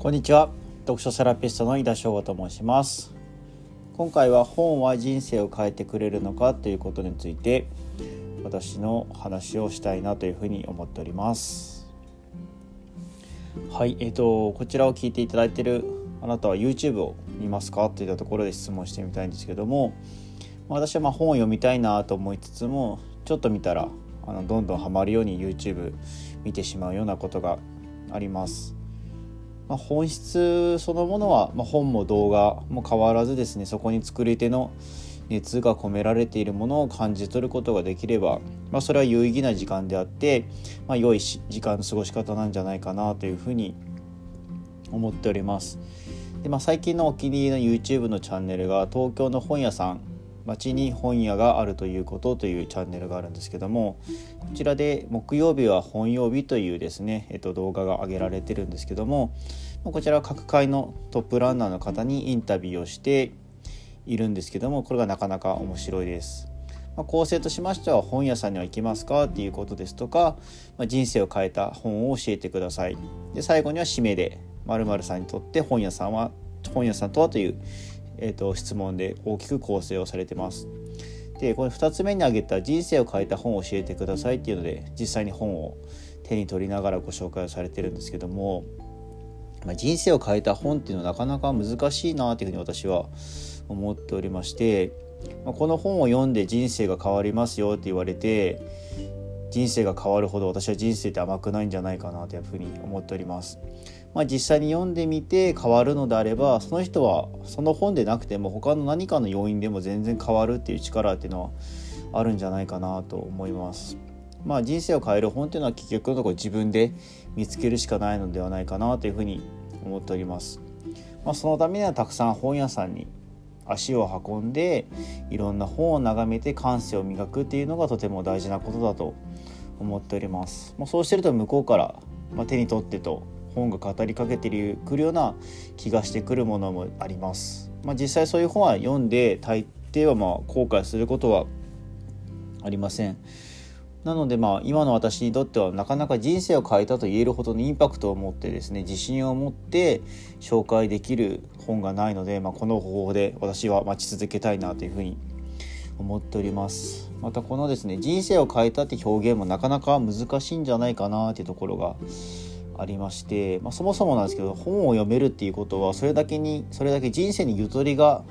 こんにちは。読書セラピストの井田翔吾と申します。今回は本は人生を変えてくれるのかということについて私の話をしたいなというふうに思っております。はいえーと、こちらを聞いていただいているあなたは YouTube を見ますかといったところで質問してみたいんですけども私はま本を読みたいなと思いつつもちょっと見たらあのどんどんハマるように YouTube 見てしまうようなことがあります。まあ、本質そのものは、まあ、本も動画も変わらずですねそこに作り手の熱が込められているものを感じ取ることができれば、まあ、それは有意義な時間であって、まあ、良い時間の過ごし方なんじゃないかなというふうに思っております。でまあ、最近のお気に入りの YouTube のチャンネルが東京の本屋さん町に本屋があるということというチャンネルがあるんですけどもこちらで木曜日は本曜日というですね、えっと、動画が上げられてるんですけどもこちらは各界のトップランナーの方にインタビューをしているんですけどもこれがなかなか面白いです。まあ、構成としましては本屋さんには行きますかっていうことですとか、まあ、人生を変えた本を教えてくださいで最後には締めで〇〇さんにとって本屋さんは本屋さんとはというえーと、質問で大きく構成をされてます。でこれ2つ目に挙げた「人生を変えた本を教えてください」っていうので実際に本を手に取りながらご紹介をされてるんですけども、まあ、人生を変えた本っていうのはなかなか難しいなというふうに私は思っておりまして、まあ、この本を読んで人生が変わりますよって言われて人生が変わるほど私は人生って甘くないんじゃないかなというふうに思っております。まあ、実際に読んでみて変わるのであればその人はその本でなくても他の何かの要因でも全然変わるっていう力っていうのはあるんじゃないかなと思います。まあ、人生を変える本っていうのは結局のところ自分で見つけるしかないのではないかなというふうに思っております。まあ、そのためにはたくさん本屋さんに足を運んでいろんな本を眺めて感性を磨くっていうのがとても大事なことだと思っております。まあ、そうしてると向こうから、まあ、手に取ってと本が語りかけてくるような気がしてくるものもあります。まあ、実際そういう本は読んで大抵はまあ後悔することはありません。なのでまあ今の私にとってはなかなか人生を変えたと言えるほどのインパクトを持ってですね自信を持って紹介できる本がないので、まあ、この方法で私は待ち続けたいなというふうに思っておりますまたこのですね人生を変えたって表現もなかなか難しいんじゃないかなっていうところがありまして、まあ、そもそもなんですけど本を読めるっていうことはそれだけにそれだけ人生にゆとりが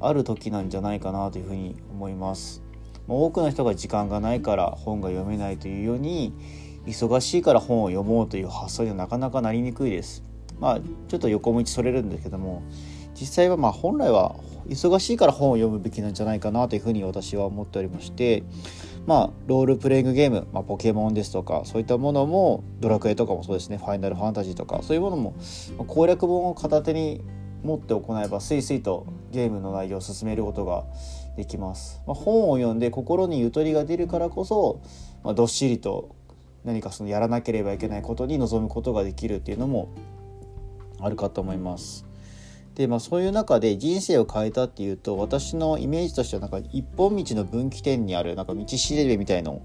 ある時なんじゃないかなというふうに思います。多くの人が時間がないから本が読めないというように忙しいから本を読もうという発想にはなかなかなりにくいです。まあちょっと横道それるんですけども実際はまあ本来は忙しいから本を読むべきなんじゃないかなというふうに私は思っておりましてまあロールプレイングゲーム、まあ、ポケモンですとかそういったものもドラクエとかもそうですねファイナルファンタジーとかそういうものも攻略本を片手に持って行えばスイスイとゲームの内容を進めることができます、まあ、本を読んで心にゆとりが出るからこそ、まあ、どっしりと何かそのやらなければいけないことに臨むことができるっていうのもあるかと思います。でまあそういう中で人生を変えたっていうと私のイメージとしてはなんか一本道の分岐点にあるなんか道しるべみたいのを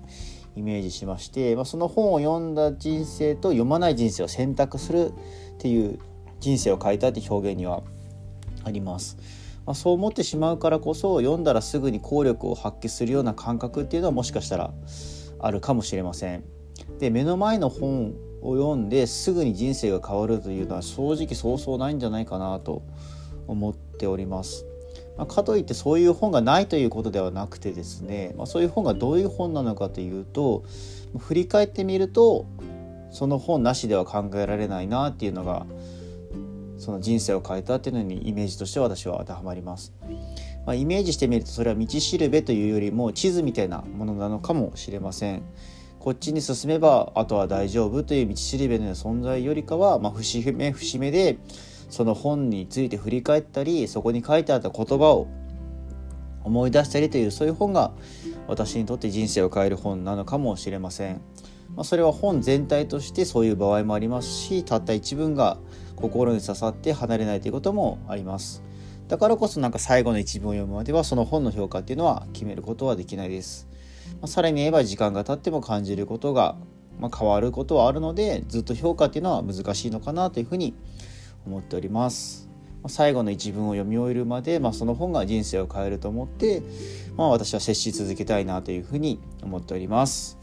イメージしまして、まあ、その本を読んだ人生と読まない人生を選択するっていう人生を変えたって表現にはあります。まあ、そう思ってしまうからこそ読んだらすぐに効力を発揮するような感覚っていうのはもしかしたらあるかもしれません。で目の前の本を読んですぐに人生が変わるというのは正直そうそうないんじゃないかなと思っております。まあ、かといってそういう本がないということではなくてですね、まあ、そういう本がどういう本なのかというと振り返ってみるとその本なしでは考えられないなっていうのがその人生を変えたっていうのにイメージとして私は当てはまります。まあ、イメージしてみるとそれは道しるべというよりも地図みたいなものなのかもしれません。こっちに進めばあとは大丈夫という道しるべの存在よりかは、まあ、節目節目でその本について振り返ったりそこに書いてあった言葉を思い出したりというそういう本が私にとって人生を変える本なのかもしれません。まあ、それは本全体としてそういう場合もありますしたった一文が心に刺さって離れないということもあります。だからこそなんか最後の一文を読むまではその本の評価っていうのは決めることはできないです。まあ、さらに言えば時間が経っても感じることが、まあ、変わることはあるのでずっと評価っていうのは難しいのかなというふうに思っております。ま最後の一文を読み終えるまで、まあ、その本が人生を変えると思って、まあ、私は接し続けたいなというふうに思っております。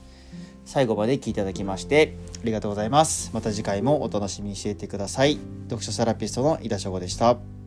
最後まで聞いていただきましてありがとうございます。また次回もお楽しみにしていてください。読書セラピストの井田翔吾でした。